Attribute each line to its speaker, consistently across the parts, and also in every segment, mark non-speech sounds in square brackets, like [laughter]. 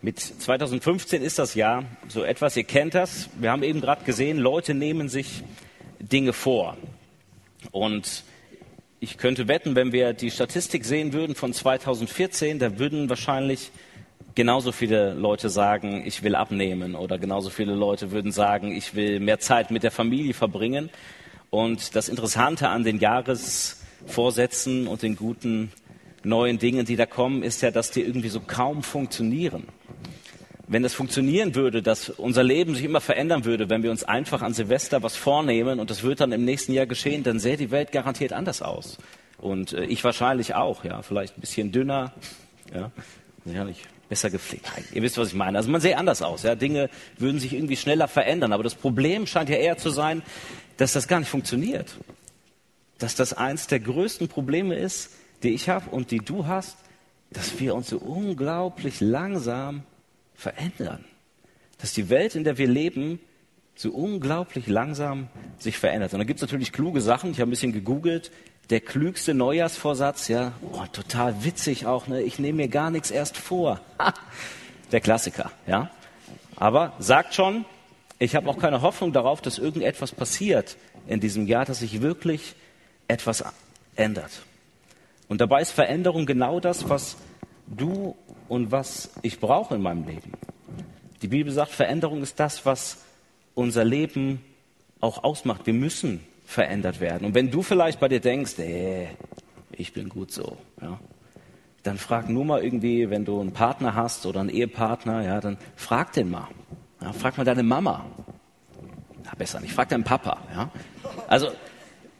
Speaker 1: Mit 2015 ist das Jahr so etwas, ihr kennt das. Wir haben eben gerade gesehen, Leute nehmen sich Dinge vor. Und ich könnte wetten, wenn wir die Statistik sehen würden von 2014, da würden wahrscheinlich genauso viele Leute sagen, ich will abnehmen oder genauso viele Leute würden sagen, ich will mehr Zeit mit der Familie verbringen. Und das Interessante an den Jahresvorsätzen und den guten neuen Dingen, die da kommen, ist ja, dass die irgendwie so kaum funktionieren. Wenn das funktionieren würde, dass unser Leben sich immer verändern würde, wenn wir uns einfach an Silvester was vornehmen und das wird dann im nächsten Jahr geschehen, dann sähe die Welt garantiert anders aus. Und äh, ich wahrscheinlich auch, ja, vielleicht ein bisschen dünner, ja, sicherlich besser gepflegt. Ihr wisst, was ich meine. Also man sähe anders aus, ja, Dinge würden sich irgendwie schneller verändern. Aber das Problem scheint ja eher zu sein, dass das gar nicht funktioniert. Dass das eins der größten Probleme ist, die ich habe und die du hast, dass wir uns so unglaublich langsam verändern. Dass die Welt, in der wir leben, so unglaublich langsam sich verändert. Und da gibt es natürlich kluge Sachen. Ich habe ein bisschen gegoogelt. Der klügste Neujahrsvorsatz, ja, oh, total witzig auch, ne? Ich nehme mir gar nichts erst vor. Der Klassiker, ja. Aber sagt schon, ich habe auch keine Hoffnung darauf, dass irgendetwas passiert in diesem Jahr, dass sich wirklich etwas ändert. Und dabei ist Veränderung genau das, was du und was ich brauche in meinem Leben. Die Bibel sagt, Veränderung ist das, was unser Leben auch ausmacht. Wir müssen verändert werden. Und wenn du vielleicht bei dir denkst, ey, ich bin gut so, ja, dann frag nur mal irgendwie, wenn du einen Partner hast oder einen Ehepartner, ja, dann frag den mal. Ja, frag mal deine Mama. Na, besser nicht, frag deinen Papa. Ja. Also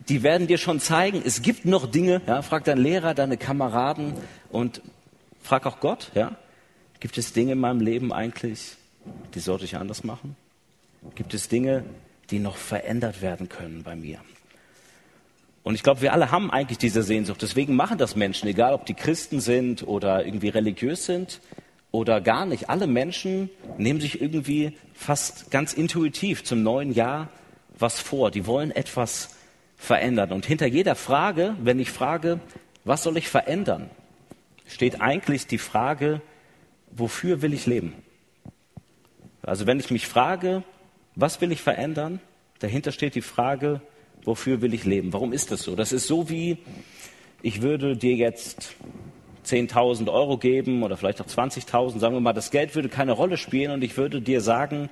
Speaker 1: die werden dir schon zeigen, es gibt noch Dinge, ja, frag deinen Lehrer, deine Kameraden und frag auch Gott, ja, gibt es Dinge in meinem Leben eigentlich, die sollte ich anders machen? Gibt es Dinge, die noch verändert werden können bei mir? Und ich glaube, wir alle haben eigentlich diese Sehnsucht. Deswegen machen das Menschen, egal ob die Christen sind oder irgendwie religiös sind oder gar nicht. Alle Menschen nehmen sich irgendwie fast ganz intuitiv zum neuen Jahr was vor. Die wollen etwas verändern. Und hinter jeder Frage, wenn ich frage, was soll ich verändern, steht eigentlich die Frage, wofür will ich leben? Also wenn ich mich frage, was will ich verändern, dahinter steht die Frage, wofür will ich leben? Warum ist das so? Das ist so wie, ich würde dir jetzt 10.000 Euro geben oder vielleicht auch 20.000, sagen wir mal, das Geld würde keine Rolle spielen und ich würde dir sagen,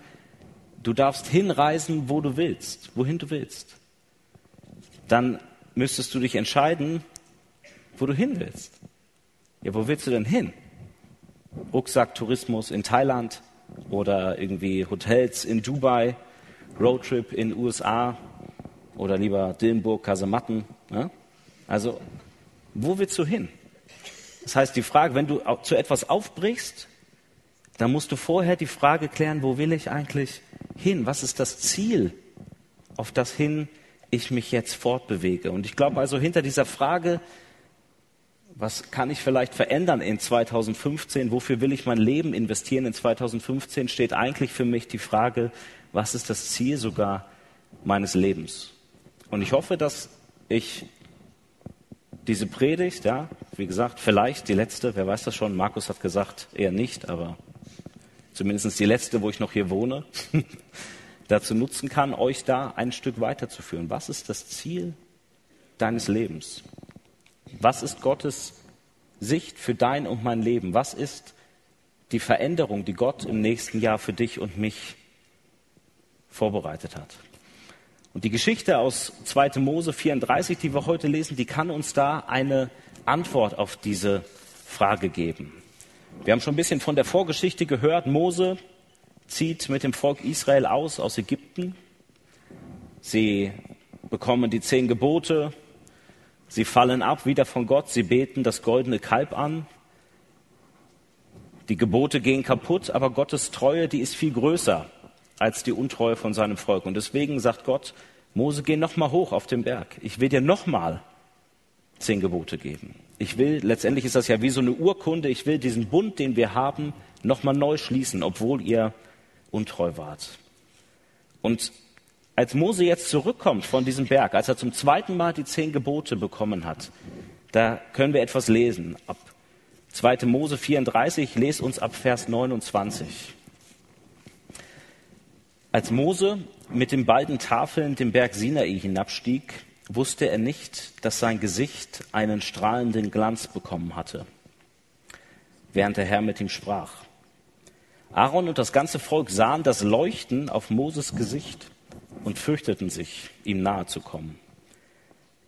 Speaker 1: du darfst hinreisen, wo du willst, wohin du willst dann müsstest du dich entscheiden, wo du hin willst. Ja, wo willst du denn hin? Rucksack, Tourismus in Thailand oder irgendwie Hotels in Dubai, Roadtrip in USA oder lieber Dillenburg, Kasematten. Ja? Also, wo willst du hin? Das heißt, die Frage, wenn du zu etwas aufbrichst, dann musst du vorher die Frage klären, wo will ich eigentlich hin? Was ist das Ziel, auf das hin ich mich jetzt fortbewege. Und ich glaube also hinter dieser Frage, was kann ich vielleicht verändern in 2015, wofür will ich mein Leben investieren in 2015, steht eigentlich für mich die Frage, was ist das Ziel sogar meines Lebens. Und ich hoffe, dass ich diese Predigt, ja, wie gesagt, vielleicht die letzte, wer weiß das schon, Markus hat gesagt, eher nicht, aber zumindest die letzte, wo ich noch hier wohne, [laughs] dazu nutzen kann, euch da ein Stück weiterzuführen. Was ist das Ziel deines Lebens? Was ist Gottes Sicht für dein und mein Leben? Was ist die Veränderung, die Gott im nächsten Jahr für dich und mich vorbereitet hat? Und die Geschichte aus 2. Mose 34, die wir heute lesen, die kann uns da eine Antwort auf diese Frage geben. Wir haben schon ein bisschen von der Vorgeschichte gehört. Mose zieht mit dem Volk Israel aus aus Ägypten. Sie bekommen die zehn Gebote. Sie fallen ab wieder von Gott. Sie beten das goldene Kalb an. Die Gebote gehen kaputt, aber Gottes Treue, die ist viel größer als die Untreue von seinem Volk. Und deswegen sagt Gott, Mose, geh noch mal hoch auf den Berg. Ich will dir noch mal zehn Gebote geben. Ich will, letztendlich ist das ja wie so eine Urkunde, ich will diesen Bund, den wir haben, noch mal neu schließen, obwohl ihr untreu wart. Und als Mose jetzt zurückkommt von diesem Berg, als er zum zweiten Mal die zehn Gebote bekommen hat, da können wir etwas lesen. Ab 2. Mose 34, lest uns ab Vers 29. Als Mose mit den beiden Tafeln den Berg Sinai hinabstieg, wusste er nicht, dass sein Gesicht einen strahlenden Glanz bekommen hatte, während der Herr mit ihm sprach. Aaron und das ganze Volk sahen das Leuchten auf Moses Gesicht und fürchteten sich, ihm nahe zu kommen.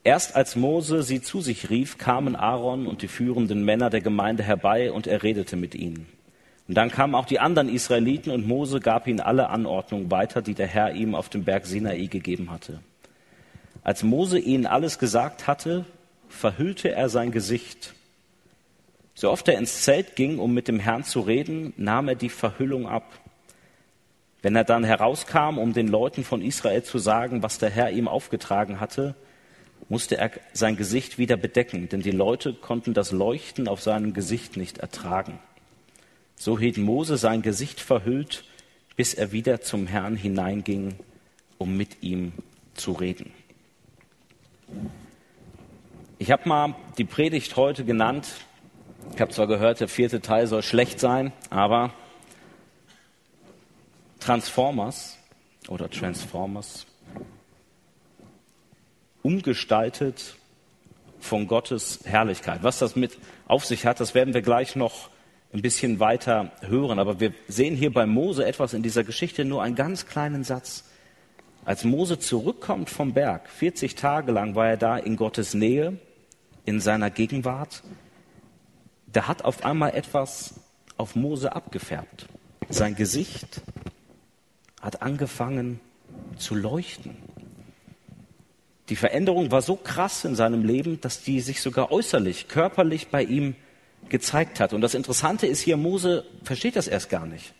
Speaker 1: Erst als Mose sie zu sich rief, kamen Aaron und die führenden Männer der Gemeinde herbei und er redete mit ihnen. Und dann kamen auch die anderen Israeliten und Mose gab ihnen alle Anordnungen weiter, die der Herr ihm auf dem Berg Sinai gegeben hatte. Als Mose ihnen alles gesagt hatte, verhüllte er sein Gesicht. So oft er ins Zelt ging, um mit dem Herrn zu reden, nahm er die Verhüllung ab. Wenn er dann herauskam, um den Leuten von Israel zu sagen, was der Herr ihm aufgetragen hatte, musste er sein Gesicht wieder bedecken, denn die Leute konnten das Leuchten auf seinem Gesicht nicht ertragen. So hielt Mose sein Gesicht verhüllt, bis er wieder zum Herrn hineinging, um mit ihm zu reden. Ich habe mal die Predigt heute genannt. Ich habe zwar gehört, der vierte Teil soll schlecht sein, aber Transformers oder Transformers umgestaltet von Gottes Herrlichkeit. Was das mit auf sich hat, das werden wir gleich noch ein bisschen weiter hören. Aber wir sehen hier bei Mose etwas in dieser Geschichte, nur einen ganz kleinen Satz. Als Mose zurückkommt vom Berg, 40 Tage lang war er da in Gottes Nähe, in seiner Gegenwart, da hat auf einmal etwas auf Mose abgefärbt. Sein Gesicht hat angefangen zu leuchten. Die Veränderung war so krass in seinem Leben, dass die sich sogar äußerlich, körperlich bei ihm gezeigt hat. Und das Interessante ist hier, Mose versteht das erst gar nicht.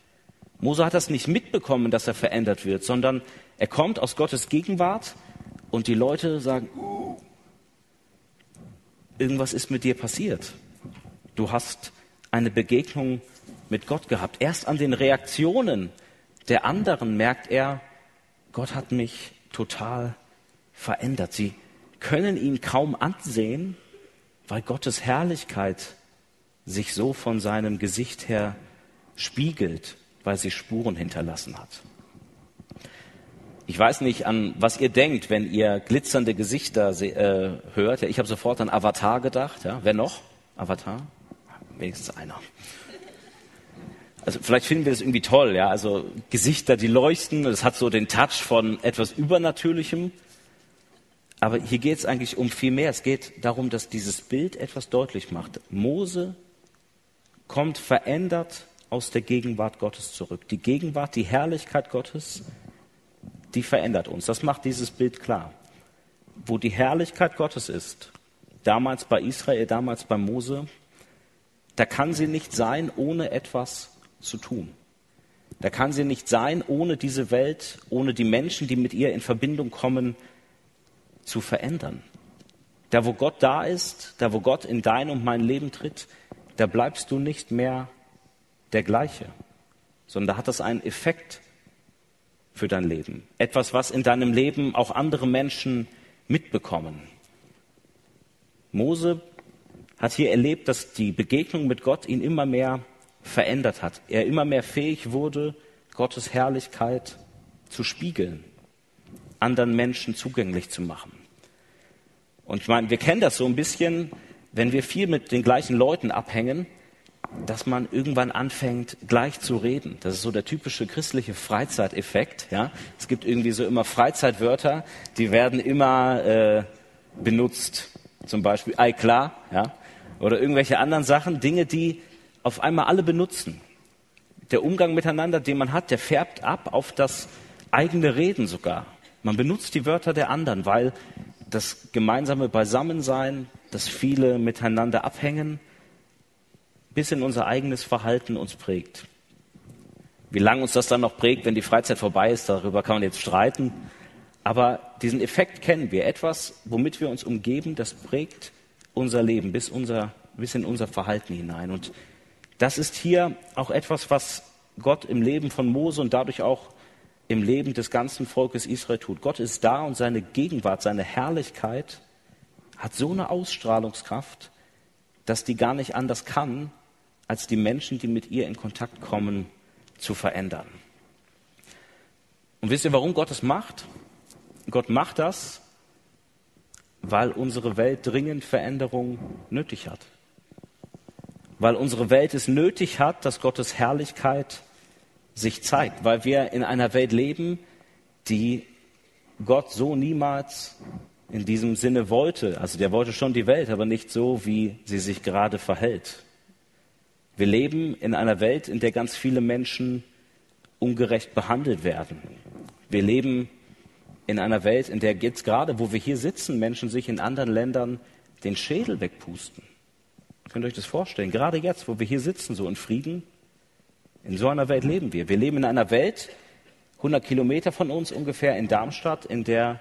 Speaker 1: Mose hat das nicht mitbekommen, dass er verändert wird, sondern er kommt aus Gottes Gegenwart und die Leute sagen, irgendwas ist mit dir passiert. Du hast eine Begegnung mit Gott gehabt. Erst an den Reaktionen der anderen merkt er, Gott hat mich total verändert. Sie können ihn kaum ansehen, weil Gottes Herrlichkeit sich so von seinem Gesicht her spiegelt, weil sie Spuren hinterlassen hat. Ich weiß nicht, an was ihr denkt, wenn ihr glitzernde Gesichter äh, hört. Ich habe sofort an Avatar gedacht. Ja. Wer noch? Avatar? Wenigstens einer. Also vielleicht finden wir das irgendwie toll, ja. Also Gesichter, die leuchten, das hat so den Touch von etwas Übernatürlichem. Aber hier geht es eigentlich um viel mehr. Es geht darum, dass dieses Bild etwas deutlich macht. Mose kommt verändert aus der Gegenwart Gottes zurück. Die Gegenwart, die Herrlichkeit Gottes, die verändert uns. Das macht dieses Bild klar. Wo die Herrlichkeit Gottes ist, damals bei Israel, damals bei Mose, da kann sie nicht sein, ohne etwas zu tun. Da kann sie nicht sein, ohne diese Welt, ohne die Menschen, die mit ihr in Verbindung kommen, zu verändern. Da, wo Gott da ist, da, wo Gott in dein und mein Leben tritt, da bleibst du nicht mehr der gleiche, sondern da hat das einen Effekt für dein Leben. Etwas, was in deinem Leben auch andere Menschen mitbekommen. Mose hat hier erlebt, dass die Begegnung mit Gott ihn immer mehr verändert hat. Er immer mehr fähig wurde, Gottes Herrlichkeit zu spiegeln, anderen Menschen zugänglich zu machen. Und ich meine, wir kennen das so ein bisschen, wenn wir viel mit den gleichen Leuten abhängen, dass man irgendwann anfängt, gleich zu reden. Das ist so der typische christliche Freizeiteffekt. Ja? Es gibt irgendwie so immer Freizeitwörter, die werden immer äh, benutzt. Zum Beispiel ei klar, ja? Oder irgendwelche anderen Sachen, Dinge, die auf einmal alle benutzen. Der Umgang miteinander, den man hat, der färbt ab auf das eigene Reden sogar. Man benutzt die Wörter der anderen, weil das gemeinsame Beisammensein, das viele miteinander abhängen, bis in unser eigenes Verhalten uns prägt. Wie lange uns das dann noch prägt, wenn die Freizeit vorbei ist, darüber kann man jetzt streiten. Aber diesen Effekt kennen wir. Etwas, womit wir uns umgeben, das prägt unser Leben bis, unser, bis in unser Verhalten hinein. Und das ist hier auch etwas, was Gott im Leben von Mose und dadurch auch im Leben des ganzen Volkes Israel tut. Gott ist da und seine Gegenwart, seine Herrlichkeit hat so eine Ausstrahlungskraft, dass die gar nicht anders kann, als die Menschen, die mit ihr in Kontakt kommen, zu verändern. Und wisst ihr, warum Gott es macht? Gott macht das, weil unsere Welt dringend Veränderung nötig hat. Weil unsere Welt es nötig hat, dass Gottes Herrlichkeit sich zeigt. Weil wir in einer Welt leben, die Gott so niemals in diesem Sinne wollte. Also der wollte schon die Welt, aber nicht so, wie sie sich gerade verhält. Wir leben in einer Welt, in der ganz viele Menschen ungerecht behandelt werden. Wir leben in einer Welt, in der jetzt gerade, wo wir hier sitzen, Menschen sich in anderen Ländern den Schädel wegpusten. Könnt ihr euch das vorstellen? Gerade jetzt, wo wir hier sitzen, so in Frieden, in so einer Welt leben wir. Wir leben in einer Welt, 100 Kilometer von uns ungefähr in Darmstadt, in der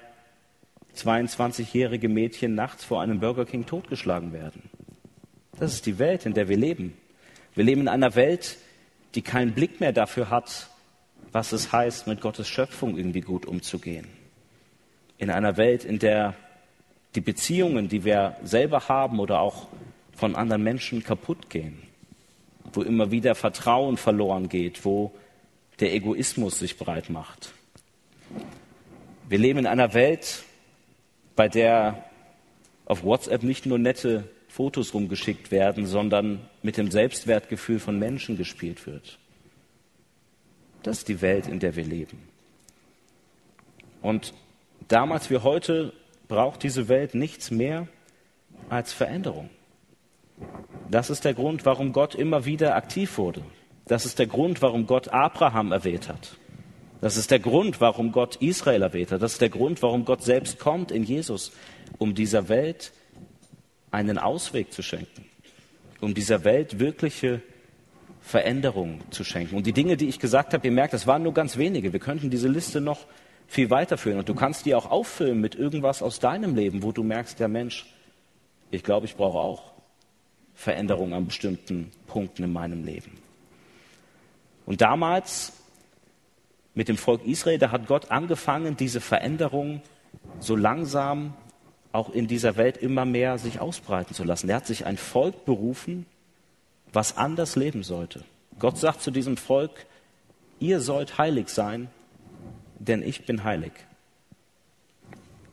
Speaker 1: 22-jährige Mädchen nachts vor einem Burger King totgeschlagen werden. Das ist die Welt, in der wir leben. Wir leben in einer Welt, die keinen Blick mehr dafür hat, was es heißt, mit Gottes Schöpfung irgendwie gut umzugehen. In einer Welt, in der die Beziehungen, die wir selber haben oder auch von anderen Menschen kaputt gehen, wo immer wieder Vertrauen verloren geht, wo der Egoismus sich breit macht. Wir leben in einer Welt, bei der auf WhatsApp nicht nur nette Fotos rumgeschickt werden, sondern mit dem Selbstwertgefühl von Menschen gespielt wird. Das ist die Welt, in der wir leben. Und damals wie heute braucht diese Welt nichts mehr als Veränderung. Das ist der Grund, warum Gott immer wieder aktiv wurde. Das ist der Grund, warum Gott Abraham erwählt hat. Das ist der Grund, warum Gott Israel erwählt hat. Das ist der Grund, warum Gott selbst kommt in Jesus, um dieser Welt einen Ausweg zu schenken, um dieser Welt wirkliche Veränderung zu schenken. Und die Dinge, die ich gesagt habe, ihr merkt, das waren nur ganz wenige. Wir könnten diese Liste noch viel weiterführen. Und du kannst die auch auffüllen mit irgendwas aus deinem Leben, wo du merkst, der Mensch, ich glaube, ich brauche auch Veränderung an bestimmten Punkten in meinem Leben. Und damals mit dem Volk Israel, da hat Gott angefangen, diese Veränderung so langsam auch in dieser Welt immer mehr sich ausbreiten zu lassen. Er hat sich ein Volk berufen, was anders leben sollte. Gott sagt zu diesem Volk, ihr sollt heilig sein, denn ich bin heilig.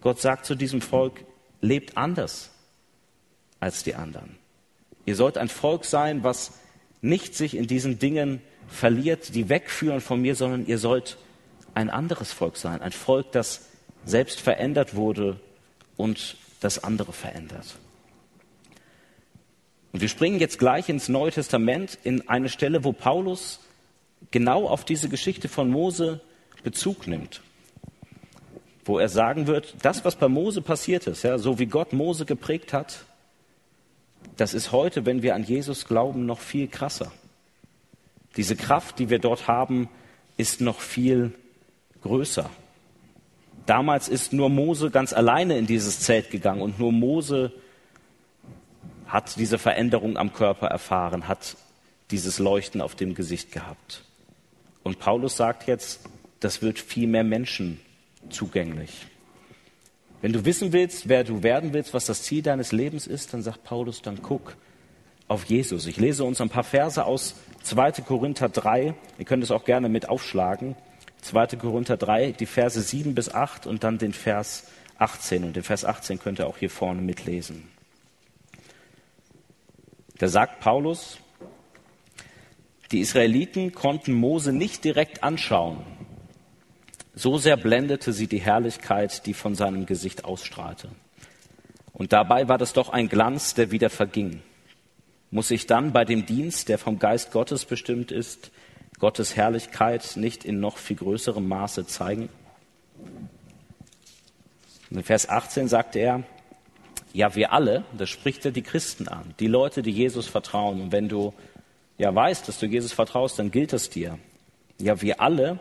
Speaker 1: Gott sagt zu diesem Volk, lebt anders als die anderen. Ihr sollt ein Volk sein, was nicht sich in diesen Dingen verliert, die wegführen von mir, sondern ihr sollt ein anderes Volk sein. Ein Volk, das selbst verändert wurde und das andere verändert. Und wir springen jetzt gleich ins Neue Testament in eine Stelle, wo Paulus genau auf diese Geschichte von Mose Bezug nimmt. Wo er sagen wird, das, was bei Mose passiert ist, ja, so wie Gott Mose geprägt hat, das ist heute, wenn wir an Jesus glauben, noch viel krasser. Diese Kraft, die wir dort haben, ist noch viel größer. Damals ist nur Mose ganz alleine in dieses Zelt gegangen und nur Mose hat diese Veränderung am Körper erfahren, hat dieses Leuchten auf dem Gesicht gehabt. Und Paulus sagt jetzt, das wird viel mehr Menschen zugänglich. Wenn du wissen willst, wer du werden willst, was das Ziel deines Lebens ist, dann sagt Paulus, dann guck auf Jesus. Ich lese uns ein paar Verse aus 2. Korinther 3. Ihr könnt es auch gerne mit aufschlagen. 2. Korinther 3, die Verse 7 bis 8 und dann den Vers 18. Und den Vers 18 könnt ihr auch hier vorne mitlesen. Da sagt Paulus, die Israeliten konnten Mose nicht direkt anschauen. So sehr blendete sie die Herrlichkeit, die von seinem Gesicht ausstrahlte. Und dabei war das doch ein Glanz, der wieder verging. Muss ich dann bei dem Dienst, der vom Geist Gottes bestimmt ist, Gottes Herrlichkeit nicht in noch viel größerem Maße zeigen? In Vers 18 sagte er, ja, wir alle, das spricht er die Christen an, die Leute, die Jesus vertrauen. Und wenn du ja weißt, dass du Jesus vertraust, dann gilt das dir. Ja, wir alle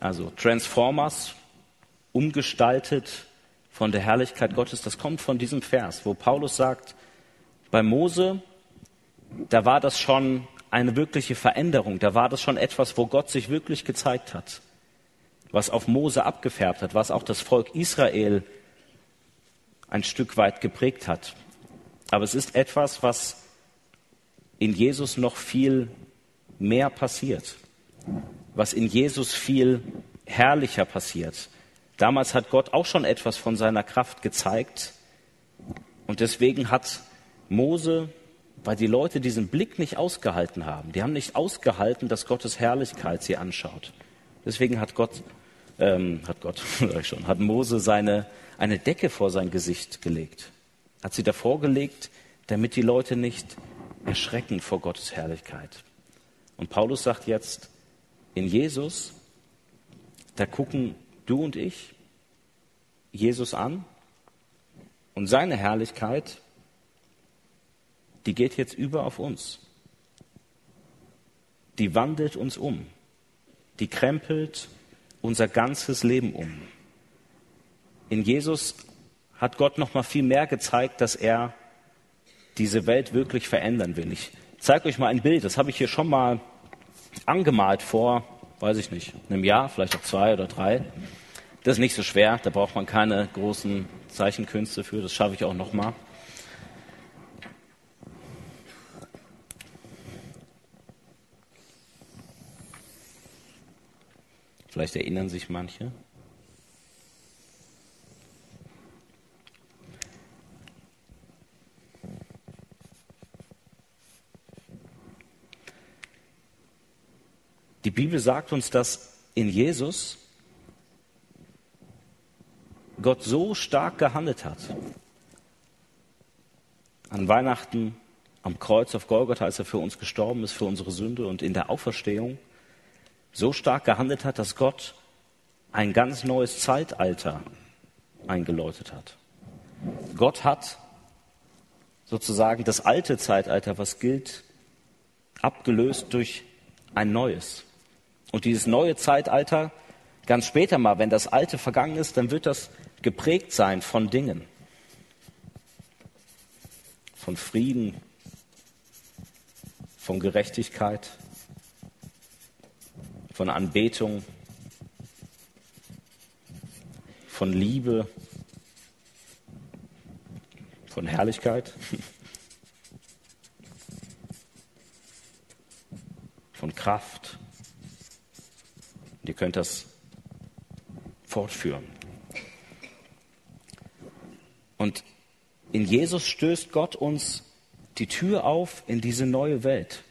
Speaker 1: Also Transformers, umgestaltet von der Herrlichkeit Gottes, das kommt von diesem Vers, wo Paulus sagt, bei Mose, da war das schon eine wirkliche Veränderung, da war das schon etwas, wo Gott sich wirklich gezeigt hat, was auf Mose abgefärbt hat, was auch das Volk Israel ein Stück weit geprägt hat. Aber es ist etwas, was in Jesus noch viel mehr passiert, was in Jesus viel herrlicher passiert. Damals hat Gott auch schon etwas von seiner Kraft gezeigt und deswegen hat Mose, weil die Leute diesen Blick nicht ausgehalten haben, die haben nicht ausgehalten, dass Gottes Herrlichkeit sie anschaut. Deswegen hat Gott, ähm, hat Gott, [laughs] sag ich schon, hat Mose seine eine Decke vor sein Gesicht gelegt, hat sie davor gelegt, damit die Leute nicht erschrecken vor Gottes Herrlichkeit. Und Paulus sagt jetzt, in Jesus, da gucken du und ich Jesus an und seine Herrlichkeit, die geht jetzt über auf uns. Die wandelt uns um. Die krempelt unser ganzes Leben um. In Jesus hat Gott noch mal viel mehr gezeigt, dass er diese Welt wirklich verändern will. Ich zeige euch mal ein Bild, das habe ich hier schon mal angemalt vor, weiß ich nicht, einem Jahr, vielleicht auch zwei oder drei. Das ist nicht so schwer, da braucht man keine großen Zeichenkünste für, das schaffe ich auch noch mal. Vielleicht erinnern sich manche. Bibel sagt uns, dass in Jesus Gott so stark gehandelt hat. An Weihnachten, am Kreuz auf Golgotha, als er für uns gestorben ist, für unsere Sünde und in der Auferstehung, so stark gehandelt hat, dass Gott ein ganz neues Zeitalter eingeläutet hat. Gott hat sozusagen das alte Zeitalter, was gilt, abgelöst durch ein neues. Und dieses neue Zeitalter, ganz später mal, wenn das alte vergangen ist, dann wird das geprägt sein von Dingen. Von Frieden, von Gerechtigkeit, von Anbetung, von Liebe, von Herrlichkeit, [laughs] von Kraft, Ihr könnt das fortführen. Und in Jesus stößt Gott uns die Tür auf in diese neue Welt.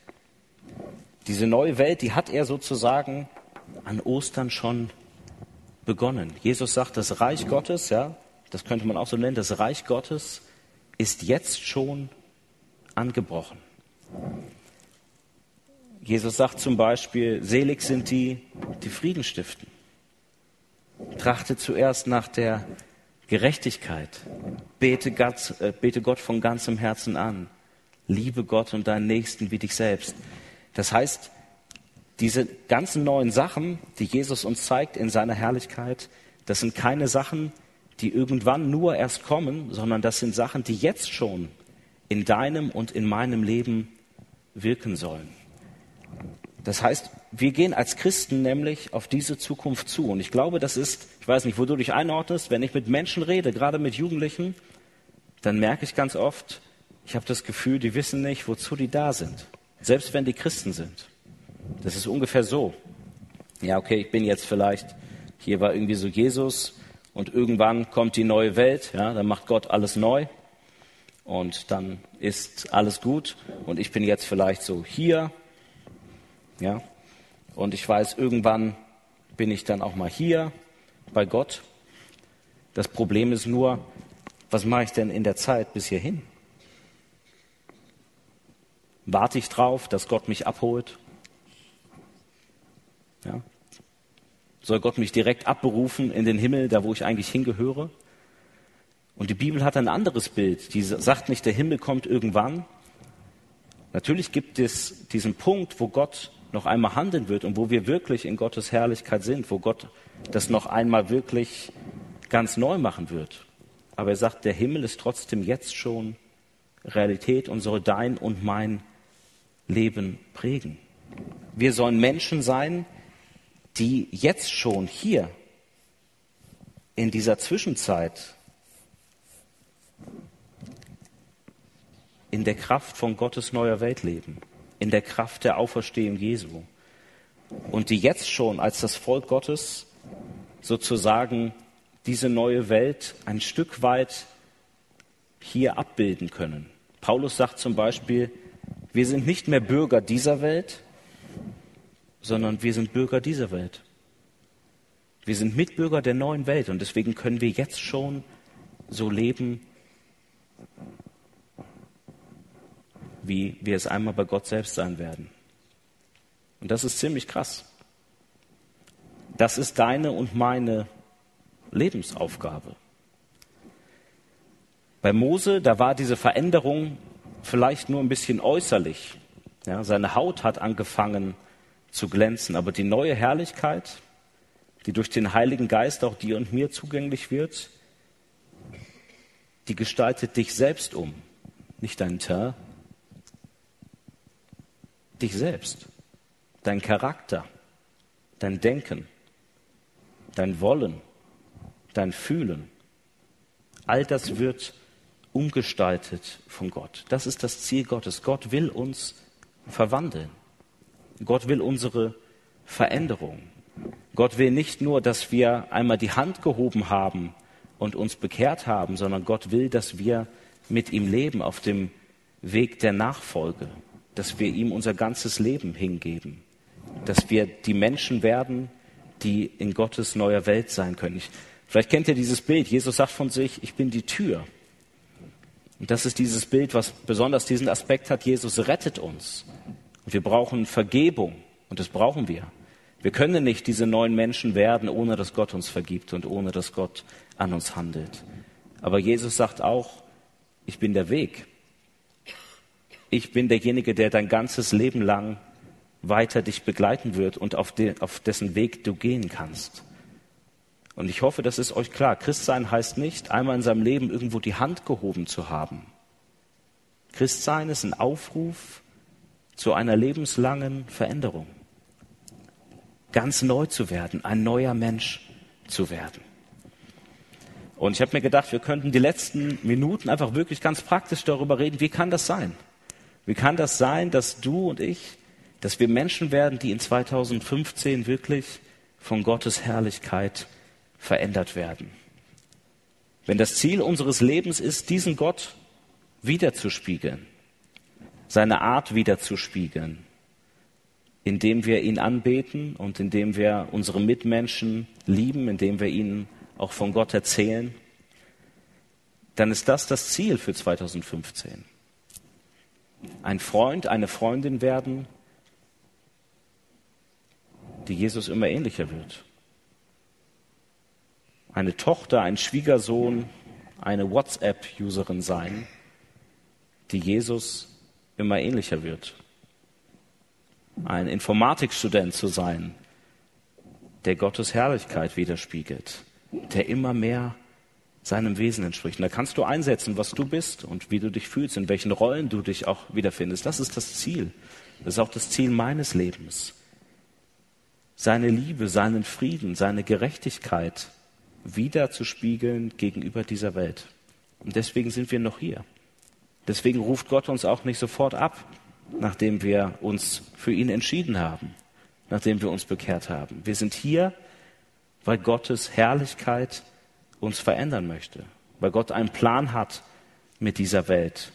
Speaker 1: Diese neue Welt, die hat er sozusagen an Ostern schon begonnen. Jesus sagt, das Reich Gottes, ja, das könnte man auch so nennen, das Reich Gottes ist jetzt schon angebrochen. Jesus sagt zum Beispiel, selig sind die, die Frieden stiften. Trachte zuerst nach der Gerechtigkeit. Bete Gott, äh, bete Gott von ganzem Herzen an. Liebe Gott und deinen Nächsten wie dich selbst. Das heißt, diese ganzen neuen Sachen, die Jesus uns zeigt in seiner Herrlichkeit, das sind keine Sachen, die irgendwann nur erst kommen, sondern das sind Sachen, die jetzt schon in deinem und in meinem Leben wirken sollen. Das heißt, wir gehen als Christen nämlich auf diese Zukunft zu. Und ich glaube, das ist, ich weiß nicht, wo du dich einordnest, wenn ich mit Menschen rede, gerade mit Jugendlichen, dann merke ich ganz oft, ich habe das Gefühl, die wissen nicht, wozu die da sind. Selbst wenn die Christen sind. Das ist ungefähr so. Ja, okay, ich bin jetzt vielleicht, hier war irgendwie so Jesus und irgendwann kommt die neue Welt, ja, dann macht Gott alles neu und dann ist alles gut und ich bin jetzt vielleicht so hier ja? Und ich weiß, irgendwann bin ich dann auch mal hier bei Gott. Das Problem ist nur, was mache ich denn in der Zeit bis hierhin? Warte ich drauf, dass Gott mich abholt? Ja? Soll Gott mich direkt abberufen in den Himmel, da wo ich eigentlich hingehöre? Und die Bibel hat ein anderes Bild. Die sagt nicht, der Himmel kommt irgendwann, Natürlich gibt es diesen Punkt, wo Gott noch einmal handeln wird und wo wir wirklich in Gottes Herrlichkeit sind, wo Gott das noch einmal wirklich ganz neu machen wird. Aber er sagt, der Himmel ist trotzdem jetzt schon Realität und soll dein und mein Leben prägen. Wir sollen Menschen sein, die jetzt schon hier in dieser Zwischenzeit in der Kraft von Gottes neuer Welt leben, in der Kraft der Auferstehung Jesu. Und die jetzt schon als das Volk Gottes sozusagen diese neue Welt ein Stück weit hier abbilden können. Paulus sagt zum Beispiel, wir sind nicht mehr Bürger dieser Welt, sondern wir sind Bürger dieser Welt. Wir sind Mitbürger der neuen Welt und deswegen können wir jetzt schon so leben, wie wir es einmal bei Gott selbst sein werden. Und das ist ziemlich krass. Das ist deine und meine Lebensaufgabe. Bei Mose, da war diese Veränderung vielleicht nur ein bisschen äußerlich. Ja, seine Haut hat angefangen zu glänzen, aber die neue Herrlichkeit, die durch den Heiligen Geist auch dir und mir zugänglich wird, die gestaltet dich selbst um, nicht dein Teint, dich selbst, dein Charakter, dein Denken, dein Wollen, dein Fühlen. All das wird umgestaltet von Gott. Das ist das Ziel Gottes. Gott will uns verwandeln. Gott will unsere Veränderung. Gott will nicht nur, dass wir einmal die Hand gehoben haben und uns bekehrt haben, sondern Gott will, dass wir mit ihm leben auf dem Weg der Nachfolge, dass wir ihm unser ganzes Leben hingeben, dass wir die Menschen werden, die in Gottes neuer Welt sein können. Ich, vielleicht kennt ihr dieses Bild. Jesus sagt von sich, ich bin die Tür. Und das ist dieses Bild, was besonders diesen Aspekt hat. Jesus rettet uns. Und wir brauchen Vergebung. Und das brauchen wir. Wir können nicht diese neuen Menschen werden, ohne dass Gott uns vergibt und ohne dass Gott an uns handelt. Aber Jesus sagt auch, ich bin der Weg. Ich bin derjenige, der dein ganzes Leben lang weiter dich begleiten wird und auf, de, auf dessen Weg du gehen kannst. Und ich hoffe, das ist euch klar. Christsein heißt nicht, einmal in seinem Leben irgendwo die Hand gehoben zu haben. Christsein ist ein Aufruf zu einer lebenslangen Veränderung. Ganz neu zu werden, ein neuer Mensch zu werden. Und ich habe mir gedacht, wir könnten die letzten Minuten einfach wirklich ganz praktisch darüber reden, wie kann das sein? Wie kann das sein, dass du und ich, dass wir Menschen werden, die in 2015 wirklich von Gottes Herrlichkeit verändert werden. Wenn das Ziel unseres Lebens ist, diesen Gott wiederzuspiegeln, seine Art wiederzuspiegeln, indem wir ihn anbeten und indem wir unsere Mitmenschen lieben, indem wir ihnen auch von Gott erzählen, dann ist das das Ziel für 2015. Ein Freund, eine Freundin werden, die Jesus immer ähnlicher wird eine Tochter, ein Schwiegersohn, eine WhatsApp-Userin sein, die Jesus immer ähnlicher wird. Ein Informatikstudent zu sein, der Gottes Herrlichkeit widerspiegelt, der immer mehr seinem Wesen entspricht. Und da kannst du einsetzen, was du bist und wie du dich fühlst, in welchen Rollen du dich auch wiederfindest. Das ist das Ziel. Das ist auch das Ziel meines Lebens. Seine Liebe, seinen Frieden, seine Gerechtigkeit wiederzuspiegeln gegenüber dieser Welt. Und deswegen sind wir noch hier. Deswegen ruft Gott uns auch nicht sofort ab, nachdem wir uns für ihn entschieden haben, nachdem wir uns bekehrt haben. Wir sind hier, weil Gottes Herrlichkeit uns verändern möchte, weil Gott einen Plan hat mit dieser Welt.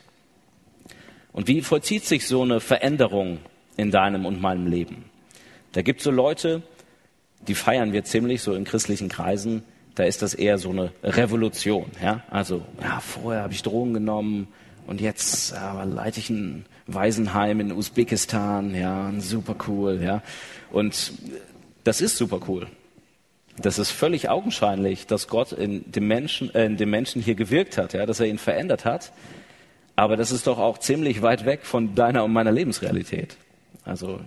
Speaker 1: Und wie vollzieht sich so eine Veränderung in deinem und meinem Leben? Da gibt es so Leute, die feiern wir ziemlich so in christlichen Kreisen, da ist das eher so eine Revolution. Ja? Also, ja, vorher habe ich Drogen genommen und jetzt ja, leite ich ein Waisenheim in Usbekistan, ja, super cool, ja. Und das ist super cool. Das ist völlig augenscheinlich, dass Gott in dem Menschen, äh, in dem Menschen hier gewirkt hat, ja, dass er ihn verändert hat. Aber das ist doch auch ziemlich weit weg von deiner und meiner Lebensrealität. Also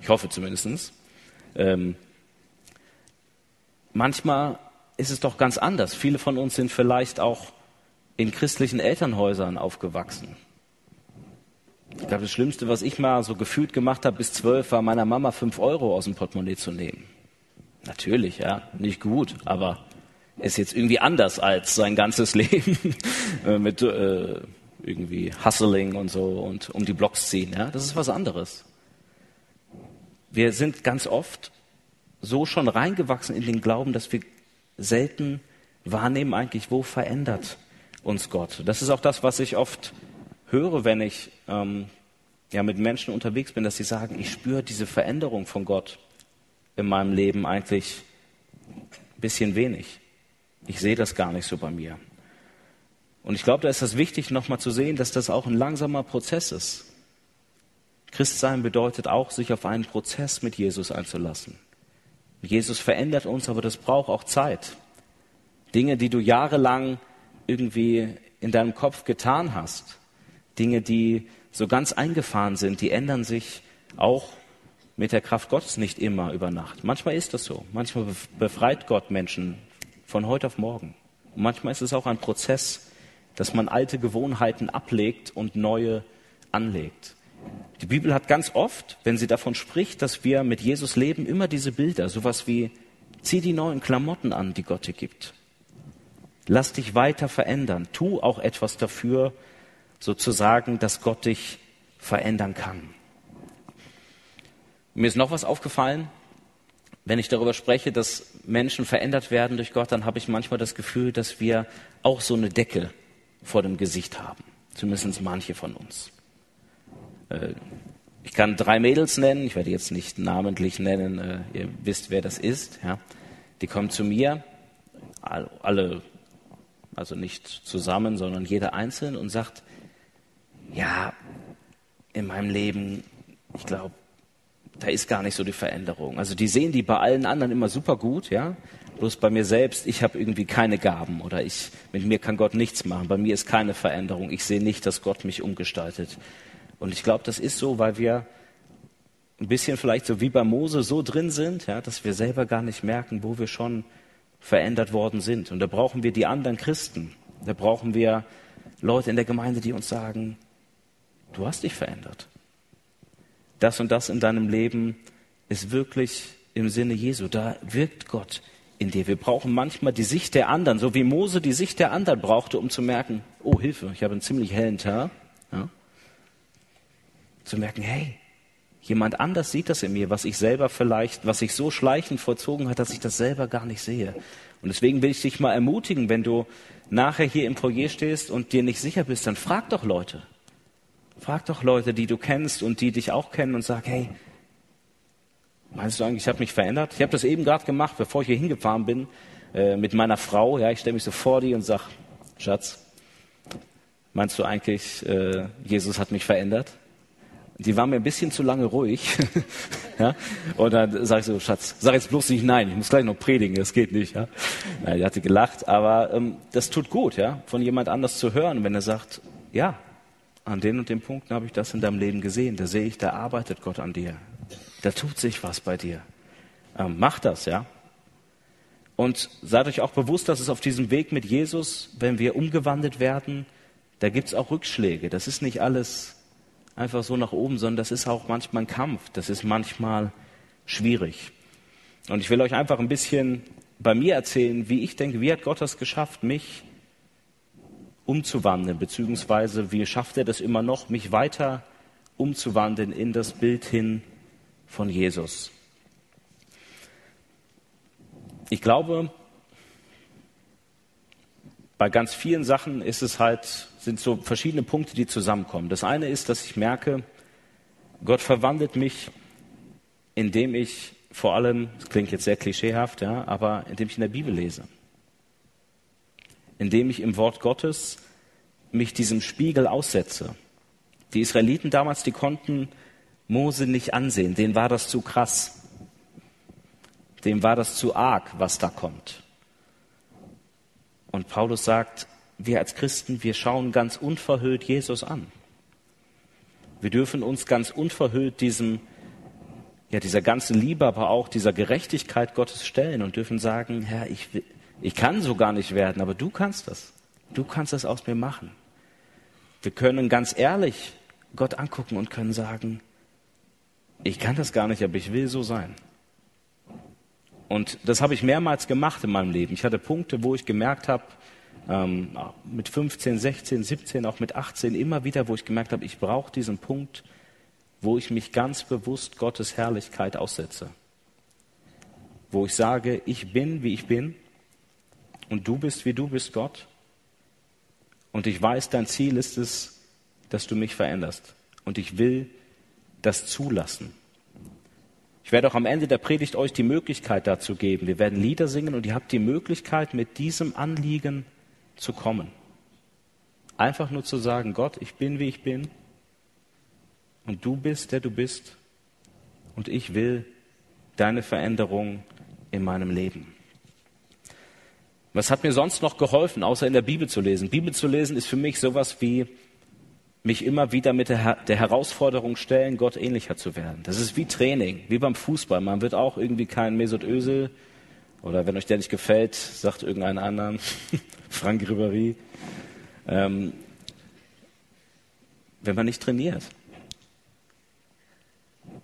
Speaker 1: ich hoffe zumindestens. Ähm, manchmal ist es doch ganz anders. Viele von uns sind vielleicht auch in christlichen Elternhäusern aufgewachsen. Ich glaube, das Schlimmste, was ich mal so gefühlt gemacht habe bis zwölf, war meiner Mama fünf Euro aus dem Portemonnaie zu nehmen. Natürlich, ja, nicht gut, aber ist jetzt irgendwie anders als sein ganzes [laughs] Leben mit äh, irgendwie Hustling und so und um die Blocks ziehen. Ja, das ist was anderes. Wir sind ganz oft so schon reingewachsen in den Glauben, dass wir selten wahrnehmen eigentlich, wo verändert uns Gott. Das ist auch das, was ich oft höre, wenn ich ähm, ja, mit Menschen unterwegs bin, dass sie sagen, ich spüre diese Veränderung von Gott in meinem Leben eigentlich ein bisschen wenig. Ich sehe das gar nicht so bei mir. Und ich glaube, da ist es wichtig, nochmal zu sehen, dass das auch ein langsamer Prozess ist. Christsein bedeutet auch, sich auf einen Prozess mit Jesus einzulassen. Jesus verändert uns, aber das braucht auch Zeit. Dinge, die du jahrelang irgendwie in deinem Kopf getan hast, Dinge, die so ganz eingefahren sind, die ändern sich auch mit der Kraft Gottes nicht immer über Nacht. Manchmal ist das so. Manchmal befreit Gott Menschen von heute auf morgen. Und manchmal ist es auch ein Prozess, dass man alte Gewohnheiten ablegt und neue anlegt. Die Bibel hat ganz oft, wenn sie davon spricht, dass wir mit Jesus leben, immer diese Bilder, sowas wie zieh die neuen Klamotten an, die Gott dir gibt. Lass dich weiter verändern. Tu auch etwas dafür, sozusagen, dass Gott dich verändern kann. Mir ist noch was aufgefallen. Wenn ich darüber spreche, dass Menschen verändert werden durch Gott, dann habe ich manchmal das Gefühl, dass wir auch so eine Decke vor dem Gesicht haben. Zumindest manche von uns. Äh, ich kann drei Mädels nennen, ich werde jetzt nicht namentlich nennen, äh, ihr wisst, wer das ist. Die kommen zu mir, alle, also nicht zusammen, sondern jeder einzeln und sagt, ja, in meinem Leben, ich glaube, da ist gar nicht so die Veränderung. Also die sehen die bei allen anderen immer super gut, ja. Bloß bei mir selbst, ich habe irgendwie keine Gaben oder ich, mit mir kann Gott nichts machen. Bei mir ist keine Veränderung. Ich sehe nicht, dass Gott mich umgestaltet. Und ich glaube, das ist so, weil wir ein bisschen vielleicht so wie bei Mose so drin sind, ja, dass wir selber gar nicht merken, wo wir schon verändert worden sind. Und da brauchen wir die anderen Christen. Da brauchen wir Leute in der Gemeinde, die uns sagen, du hast dich verändert. Das und das in deinem Leben ist wirklich im Sinne Jesu. Da wirkt Gott in dir. Wir brauchen manchmal die Sicht der anderen, so wie Mose die Sicht der anderen brauchte, um zu merken, oh Hilfe, ich habe einen ziemlich hellen Tag. Ja? Zu merken, hey, jemand anders sieht das in mir, was ich selber vielleicht, was sich so schleichend vollzogen hat, dass ich das selber gar nicht sehe. Und deswegen will ich dich mal ermutigen, wenn du nachher hier im Projekt stehst und dir nicht sicher bist, dann frag doch Leute. Frag doch Leute, die du kennst und die dich auch kennen und sag, hey, meinst du eigentlich, ich habe mich verändert? Ich habe das eben gerade gemacht, bevor ich hier hingefahren bin, äh, mit meiner Frau. Ja, ich stelle mich so vor die und sag, Schatz, meinst du eigentlich, äh, Jesus hat mich verändert? Die war mir ein bisschen zu lange ruhig. [laughs] ja? Und dann sage ich so, Schatz, sag jetzt bloß nicht nein, ich muss gleich noch predigen, das geht nicht. Ja? Nein, die hatte gelacht, aber ähm, das tut gut, ja, von jemand anders zu hören, wenn er sagt, ja, an den und den Punkten habe ich das in deinem Leben gesehen. Da sehe ich, da arbeitet Gott an dir. Da tut sich was bei dir. Ähm, mach das, ja. Und seid euch auch bewusst, dass es auf diesem Weg mit Jesus, wenn wir umgewandelt werden, da gibt es auch Rückschläge. Das ist nicht alles einfach so nach oben, sondern das ist auch manchmal ein Kampf. Das ist manchmal schwierig. Und ich will euch einfach ein bisschen bei mir erzählen, wie ich denke, wie hat Gott das geschafft, mich umzuwandeln, beziehungsweise wie schafft er das immer noch, mich weiter umzuwandeln in das Bild hin von Jesus. Ich glaube, bei ganz vielen Sachen ist es halt, sind so verschiedene Punkte, die zusammenkommen. Das eine ist, dass ich merke, Gott verwandelt mich, indem ich vor allem, das klingt jetzt sehr klischeehaft, ja, aber indem ich in der Bibel lese indem ich im Wort Gottes mich diesem Spiegel aussetze. Die Israeliten damals, die konnten Mose nicht ansehen, denen war das zu krass. Dem war das zu arg, was da kommt. Und Paulus sagt, wir als Christen, wir schauen ganz unverhüllt Jesus an. Wir dürfen uns ganz unverhüllt diesem, ja, dieser ganzen Liebe, aber auch dieser Gerechtigkeit Gottes stellen und dürfen sagen, Herr, ich, ich kann so gar nicht werden, aber du kannst das. Du kannst das aus mir machen. Wir können ganz ehrlich Gott angucken und können sagen, ich kann das gar nicht, aber ich will so sein. Und das habe ich mehrmals gemacht in meinem Leben. Ich hatte Punkte, wo ich gemerkt habe, ähm, mit 15, 16, 17, auch mit 18 immer wieder, wo ich gemerkt habe, ich brauche diesen Punkt, wo ich mich ganz bewusst Gottes Herrlichkeit aussetze. Wo ich sage, ich bin, wie ich bin und du bist, wie du bist, Gott. Und ich weiß, dein Ziel ist es, dass du mich veränderst. Und ich will das zulassen. Ich werde auch am Ende der Predigt euch die Möglichkeit dazu geben. Wir werden Lieder singen und ihr habt die Möglichkeit, mit diesem Anliegen zu kommen. Einfach nur zu sagen, Gott, ich bin, wie ich bin und du bist, der du bist und ich will deine Veränderung in meinem Leben. Was hat mir sonst noch geholfen, außer in der Bibel zu lesen? Bibel zu lesen ist für mich sowas wie mich immer wieder mit der, der, Herausforderung stellen, Gott ähnlicher zu werden. Das ist wie Training, wie beim Fußball. Man wird auch irgendwie kein Mesut Özil oder wenn euch der nicht gefällt, sagt irgendeinen anderen, [laughs] Frank Ribéry. Ähm, wenn man nicht trainiert.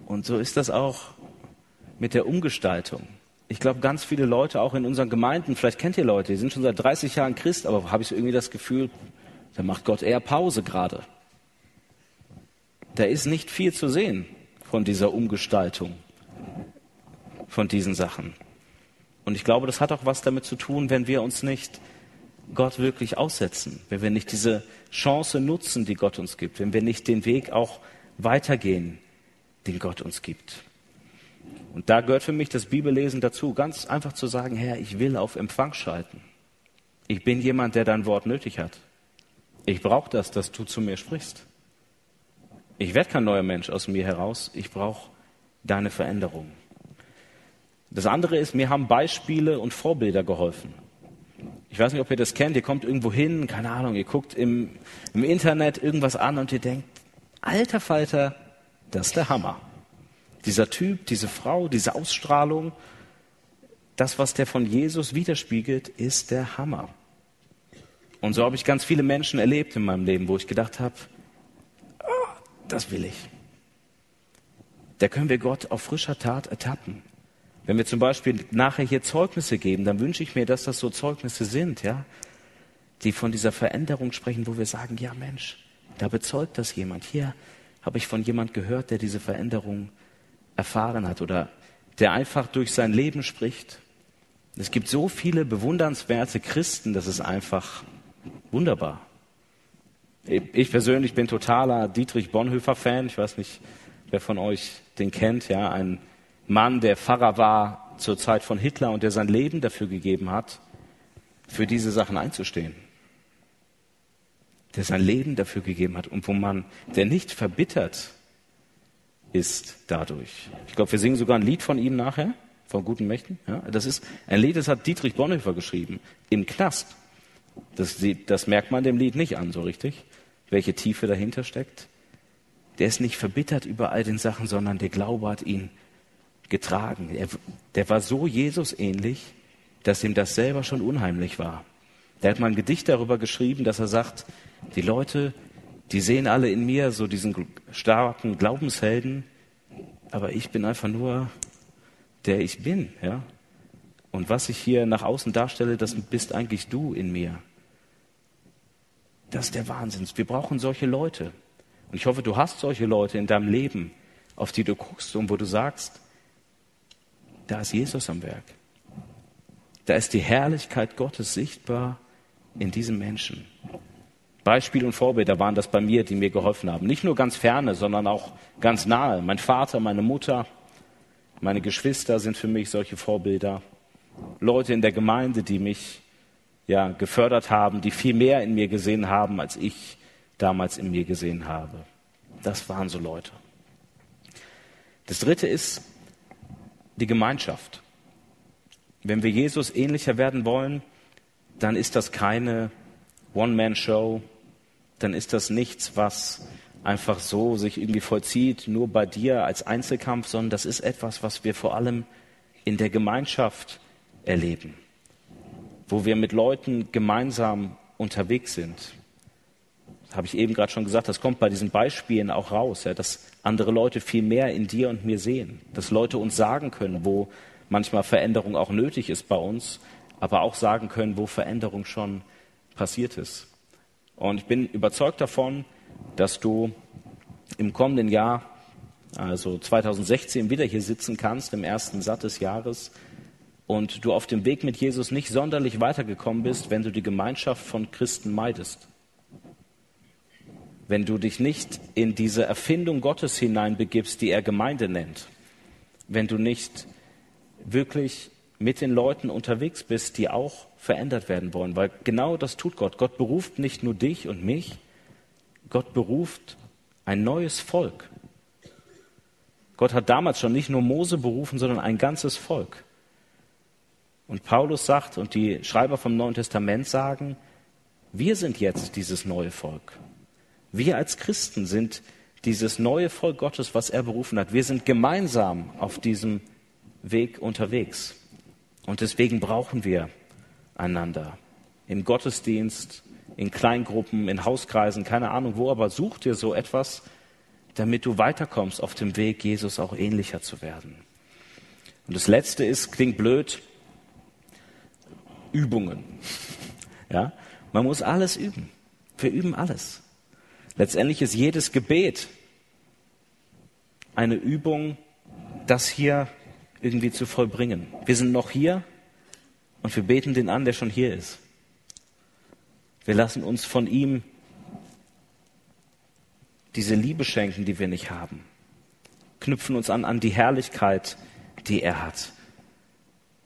Speaker 1: Und so ist das auch mit der Umgestaltung. Ich glaube, ganz viele Leute, auch in unseren Gemeinden, vielleicht kennt ihr Leute, die sind schon seit 30 Jahren Christ, aber habe ich so irgendwie das Gefühl, da macht Gott eher Pause gerade. Da ist nicht viel zu sehen von dieser Umgestaltung, von diesen Sachen. Und ich glaube, das hat auch was damit zu tun, wenn wir uns nicht Gott wirklich aussetzen, wenn wir nicht diese Chance nutzen, die Gott uns gibt, wenn wir nicht den Weg auch weitergehen, den Gott uns gibt. Und da gehört für mich das Bibellesen dazu, ganz einfach zu sagen, Herr, ich will auf Empfang schalten. Ich bin jemand, der dein Wort nötig hat. Ich brauche das, dass du zu mir sprichst. Ich werde kein neuer Mensch aus mir heraus. Ich brauche deine Veränderung. Das andere ist, mir haben Beispiele und Vorbilder geholfen. Ich weiß nicht, ob ihr das kennt. Ihr kommt irgendwo hin, keine Ahnung, ihr guckt im, im Internet irgendwas an und ihr denkt, alter Falter, das ist der Hammer. Dieser Typ, diese Frau, diese Ausstrahlung, das, was der von Jesus widerspiegelt, ist der Hammer. Und so habe ich ganz viele Menschen erlebt in meinem Leben, wo ich gedacht habe, oh, das will ich. Da können wir Gott auf frischer Tat ertappen. Wenn wir zum Beispiel nachher hier Zeugnisse geben, dann wünsche ich mir, dass das so Zeugnisse sind, ja, die von dieser Veränderung sprechen, wo wir sagen, ja Mensch, da bezeugt das jemand. Hier habe ich von jemand gehört, der diese Veränderung erfahren hat oder der einfach durch sein Leben spricht. Es gibt so viele bewundernswerte Christen, das ist einfach wunderbar. Ich persönlich bin totaler Dietrich Bonhoeffer-Fan. Ich weiß nicht, wer von euch den kennt, ja, ein Mann, der Pfarrer war zur Zeit von Hitler und der sein Leben dafür gegeben hat, für diese Sachen einzustehen. Der sein Leben dafür gegeben hat und wo man, der nicht verbittert ist dadurch. Ich glaube, wir singen sogar ein Lied von ihm nachher, von guten Mächten. Ja, das ist ein Lied, das hat Dietrich Bonhoeffer geschrieben, im Knast. Das, das merkt man dem Lied nicht an, so richtig, welche Tiefe dahinter steckt. Der ist nicht verbittert über all den Sachen, sondern der Glaube hat ihn getragen. Er, der war so Jesus ähnlich, dass ihm das selber schon unheimlich war. Der hat mal ein Gedicht darüber geschrieben, dass er sagt, die Leute, die sehen alle in mir so diesen starken Glaubenshelden, aber ich bin einfach nur der ich bin, ja. Und was ich hier nach außen darstelle, das bist eigentlich du in mir. Das ist der Wahnsinn. Wir brauchen solche Leute. Und ich hoffe, du hast solche Leute in deinem Leben, auf die du guckst und wo du sagst, da ist Jesus am Werk. Da ist die Herrlichkeit Gottes sichtbar in diesem Menschen. Beispiel und Vorbilder waren das bei mir, die mir geholfen haben. Nicht nur ganz ferne, sondern auch ganz nahe. Mein Vater, meine Mutter, meine Geschwister sind für mich solche Vorbilder. Leute in der Gemeinde, die mich ja, gefördert haben, die viel mehr in mir gesehen haben, als ich damals in mir gesehen habe. Das waren so Leute. Das dritte ist, die Gemeinschaft. Wenn wir Jesus ähnlicher werden wollen, dann ist das keine One-Man-Show, dann ist das nichts, was einfach so sich irgendwie vollzieht, nur bei dir als Einzelkampf, sondern das ist etwas, was wir vor allem in der Gemeinschaft erleben, wo wir mit Leuten gemeinsam unterwegs sind. Das habe ich eben gerade schon gesagt, das kommt bei diesen Beispielen auch raus, ja, dass andere Leute viel mehr in dir und mir sehen, dass Leute uns sagen können, wo manchmal Veränderung auch nötig ist bei uns, aber auch sagen können, wo Veränderung schon passiert ist. Und ich bin überzeugt davon, dass du im kommenden Jahr, also 2016, wieder hier sitzen kannst, im ersten Satt des Jahres, und du auf dem Weg mit Jesus nicht sonderlich weitergekommen bist, wenn du die Gemeinschaft von Christen meidest. Wenn du dich nicht in diese Erfindung Gottes hineinbegibst, die er Gemeinde nennt. Wenn du nicht wirklich mit den Leuten unterwegs bist, die auch verändert werden wollen. Weil genau das tut Gott. Gott beruft nicht nur dich und mich, Gott beruft ein neues Volk. Gott hat damals schon nicht nur Mose berufen, sondern ein ganzes Volk. Und Paulus sagt und die Schreiber vom Neuen Testament sagen, wir sind jetzt dieses neue Volk. Wir als Christen sind dieses neue Volk Gottes, was er berufen hat. Wir sind gemeinsam auf diesem Weg unterwegs. Und deswegen brauchen wir einander. Im Gottesdienst, in Kleingruppen, in Hauskreisen, keine Ahnung wo, aber such dir so etwas, damit du weiterkommst auf dem Weg, Jesus auch ähnlicher zu werden. Und das Letzte ist, klingt blöd, Übungen. [laughs] Ja? Man muss alles üben. Wir üben alles. Letztendlich ist jedes Gebet eine Übung, das hier irgendwie zu vollbringen. Wir sind noch hier und wir beten den an, der schon hier ist. Wir lassen uns von ihm diese Liebe schenken, die wir nicht haben. Knüpfen uns an an die Herrlichkeit, die er hat.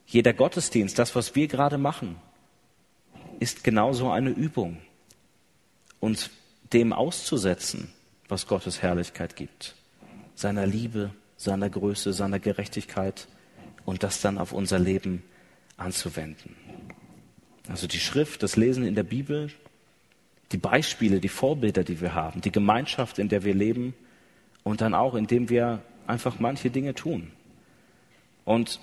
Speaker 1: Jeder Gottesdienst, das, was wir gerade machen, ist genauso eine Übung, uns dem auszusetzen, was Gottes Herrlichkeit gibt. Seiner Liebe, seiner Größe, seiner Gerechtigkeit und das dann auf unser Leben anzuwenden. Also die Schrift, das Lesen in der Bibel, die Beispiele, die Vorbilder, die wir haben, die Gemeinschaft, in der wir leben und dann auch, indem wir einfach manche Dinge tun. Und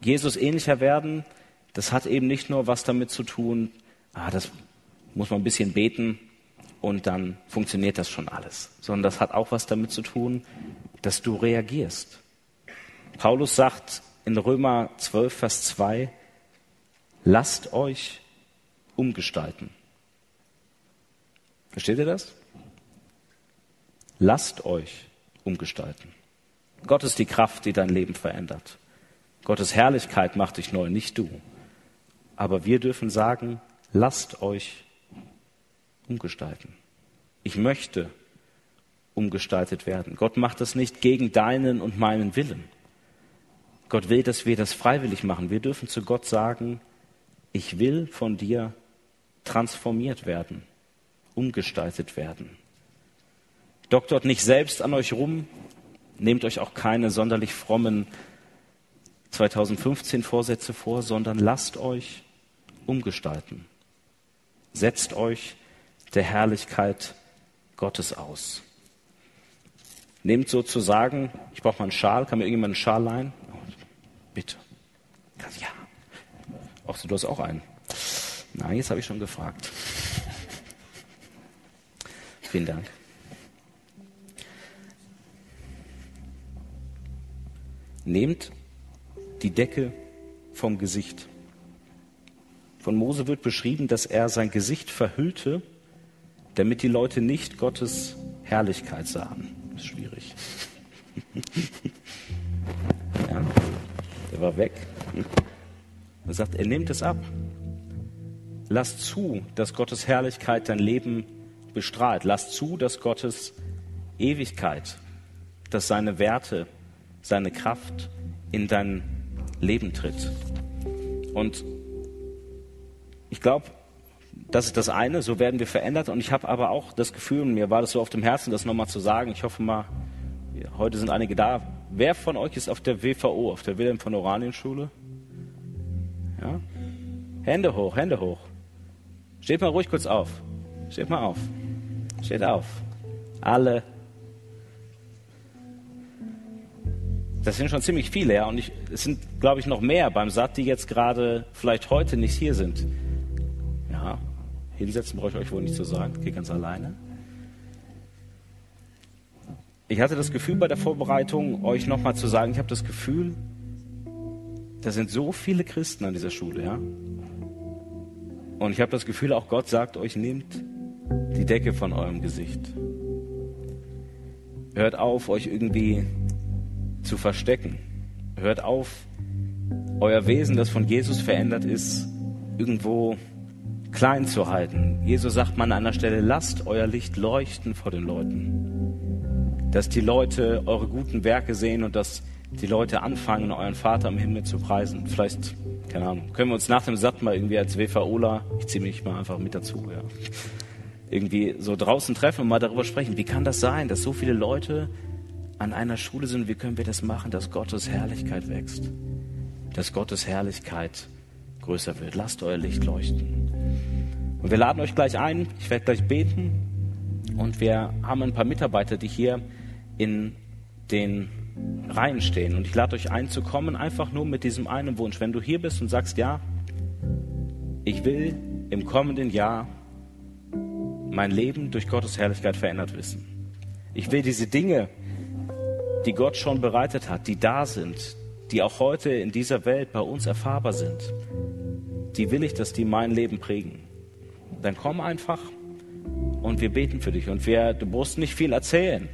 Speaker 1: Jesus ähnlicher werden, das hat eben nicht nur was damit zu tun, ah, das muss man ein bisschen beten und dann funktioniert das schon alles, sondern das hat auch was damit zu tun, dass du reagierst. Paulus sagt in Römer 12, Vers 2, lasst euch umgestalten. Versteht ihr das? Lasst euch umgestalten. Gott ist die Kraft, die dein Leben verändert. Gottes Herrlichkeit macht dich neu, nicht du. Aber wir dürfen sagen, lasst euch umgestalten. Ich möchte umgestaltet werden. Gott macht das nicht gegen deinen und meinen Willen. Gott will, dass wir das freiwillig machen. Wir dürfen zu Gott sagen, ich will von dir transformiert werden umgestaltet werden. Doktort nicht selbst an euch rum, nehmt euch auch keine sonderlich frommen 2015 Vorsätze vor, sondern lasst euch umgestalten. Setzt euch der Herrlichkeit Gottes aus. Nehmt sozusagen, ich brauche mal einen Schal, kann mir irgendjemand einen Schal leihen? Bitte. Ja. Ach, du hast auch einen. Nein, jetzt habe ich schon gefragt. [laughs] Vielen Dank. Nehmt die Decke vom Gesicht. Von Mose wird beschrieben, dass er sein Gesicht verhüllte, damit die Leute nicht Gottes Herrlichkeit sahen. Das ist schwierig. [laughs] ja, er war weg. Er sagt, er nimmt es ab. Lass zu, dass Gottes Herrlichkeit dein Leben bestrahlt. Lass zu, dass Gottes Ewigkeit, dass seine Werte, seine Kraft in dein Leben tritt. Und ich glaube, das ist das eine, so werden wir verändert. Und ich habe aber auch das Gefühl, mir war das so auf dem Herzen, das nochmal zu sagen. Ich hoffe mal, heute sind einige da. Wer von euch ist auf der WVO, auf der Wilhelm von Oranienschule? Ja? Hände hoch, Hände hoch. Steht mal ruhig kurz auf. Steht mal auf. Steht auf. Alle. Das sind schon ziemlich viele, ja. Und ich, es sind, glaube ich, noch mehr beim Satt, die jetzt gerade vielleicht heute nicht hier sind. Hinsetzen brauche ich euch wohl nicht zu sagen. Geht ganz alleine. Ich hatte das Gefühl bei der Vorbereitung, euch nochmal zu sagen, ich habe das Gefühl, da sind so viele Christen an dieser Schule, ja. Und ich habe das Gefühl, auch Gott sagt euch, nehmt die Decke von eurem Gesicht. Hört auf, euch irgendwie zu verstecken. Hört auf, euer Wesen, das von Jesus verändert ist, irgendwo klein zu halten. Jesus sagt man an einer Stelle, lasst euer Licht leuchten vor den Leuten. Dass die Leute eure guten Werke sehen und dass die Leute anfangen, euren Vater im Himmel zu preisen. Vielleicht, keine Ahnung, können wir uns nach dem Satt mal irgendwie als WVOler, ich ziehe mich mal einfach mit dazu, ja, irgendwie so draußen treffen und mal darüber sprechen. Wie kann das sein, dass so viele Leute an einer Schule sind? Wie können wir das machen, dass Gottes Herrlichkeit wächst? Dass Gottes Herrlichkeit größer wird. Lasst euer Licht leuchten. Und wir laden euch gleich ein. Ich werde gleich beten. Und wir haben ein paar Mitarbeiter, die hier in den Reihen stehen. Und ich lade euch ein zu kommen, einfach nur mit diesem einen Wunsch. Wenn du hier bist und sagst, ja, ich will im kommenden Jahr mein Leben durch Gottes Herrlichkeit verändert wissen. Ich will diese Dinge, die Gott schon bereitet hat, die da sind, die auch heute in dieser Welt bei uns erfahrbar sind, die will ich, dass die mein Leben prägen. Dann komm einfach und wir beten für dich. Und wir, du musst nicht viel erzählen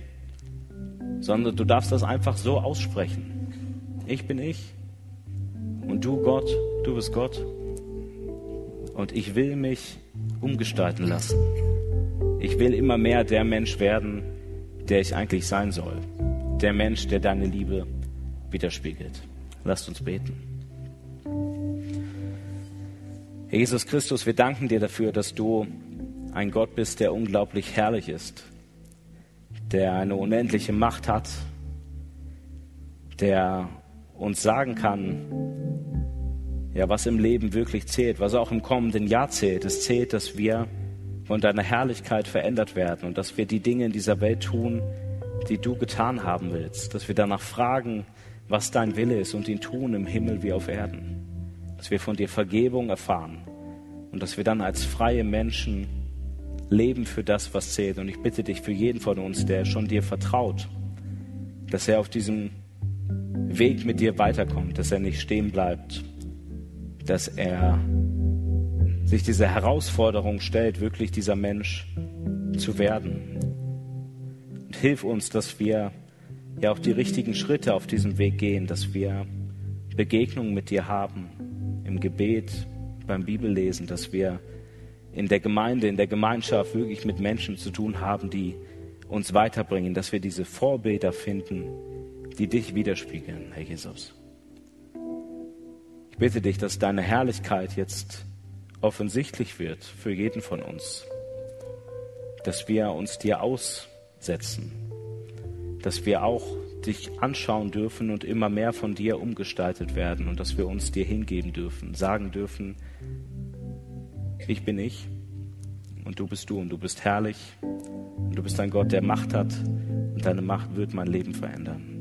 Speaker 1: sondern du darfst das einfach so aussprechen. Ich bin ich und du Gott, du bist Gott und ich will mich umgestalten lassen. Ich will immer mehr der Mensch werden, der ich eigentlich sein soll. Der Mensch, der deine Liebe widerspiegelt. Lasst uns beten. Jesus Christus, wir danken dir dafür, dass du ein Gott bist, der unglaublich herrlich ist, der eine unendliche Macht hat, der uns sagen kann, ja, was im Leben wirklich zählt, was auch im kommenden Jahr zählt. Es zählt, dass wir von deiner Herrlichkeit verändert werden und dass wir die Dinge in dieser Welt tun, die du getan haben willst, dass wir danach fragen, was dein Wille ist und ihn tun im Himmel wie auf Erden, dass wir von dir Vergebung erfahren und dass wir dann als freie Menschen leben für das, was zählt. Und ich bitte dich für jeden von uns, der schon dir vertraut, dass er auf diesem Weg mit dir weiterkommt, dass er nicht stehen bleibt, dass er sich dieser Herausforderung stellt, wirklich dieser Mensch zu werden. Und hilf uns, dass wir ja auch die richtigen Schritte auf diesem Weg gehen, dass wir Begegnungen mit dir haben, im Gebet, beim Bibellesen, dass wir in der Gemeinde, in der Gemeinschaft wirklich mit Menschen zu tun haben, die uns weiterbringen, dass wir diese Vorbilder finden, die dich widerspiegeln, Herr Jesus. Ich bitte dich, dass deine Herrlichkeit jetzt offensichtlich wird für jeden von uns, dass wir uns dir aussetzen, dass wir auch dich anschauen dürfen und immer mehr von dir umgestaltet werden und dass wir uns dir hingeben dürfen, sagen dürfen, ich bin ich und du bist du und du bist herrlich und du bist ein Gott, der Macht hat und deine Macht wird mein Leben verändern.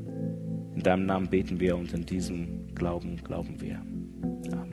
Speaker 1: In deinem Namen beten wir und in diesem Glauben glauben wir. Amen.